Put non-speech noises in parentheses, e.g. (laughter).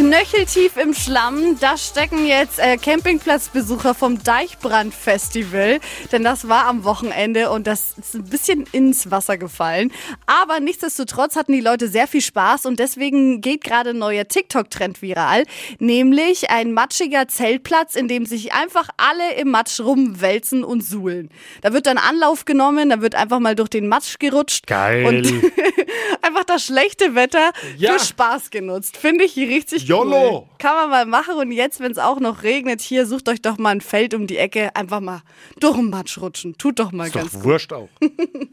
Knöcheltief im Schlamm, da stecken jetzt äh, Campingplatzbesucher vom Deichbrand-Festival. Denn das war am Wochenende und das ist ein bisschen ins Wasser gefallen. Aber nichtsdestotrotz hatten die Leute sehr viel Spaß und deswegen geht gerade ein neuer TikTok-Trend viral. Nämlich ein matschiger Zeltplatz, in dem sich einfach alle im Matsch rumwälzen und suhlen. Da wird dann Anlauf genommen, da wird einfach mal durch den Matsch gerutscht. Geil. (laughs) Das schlechte Wetter Ja. für Spaß genutzt. Finde ich richtig YOLO. cool. Kann man mal machen. Und jetzt, wenn es auch noch regnet, hier, sucht euch doch mal ein Feld um die Ecke. Einfach mal durch den Matsch rutschen. Tut doch mal Ist ganz doch wurscht auch. (laughs)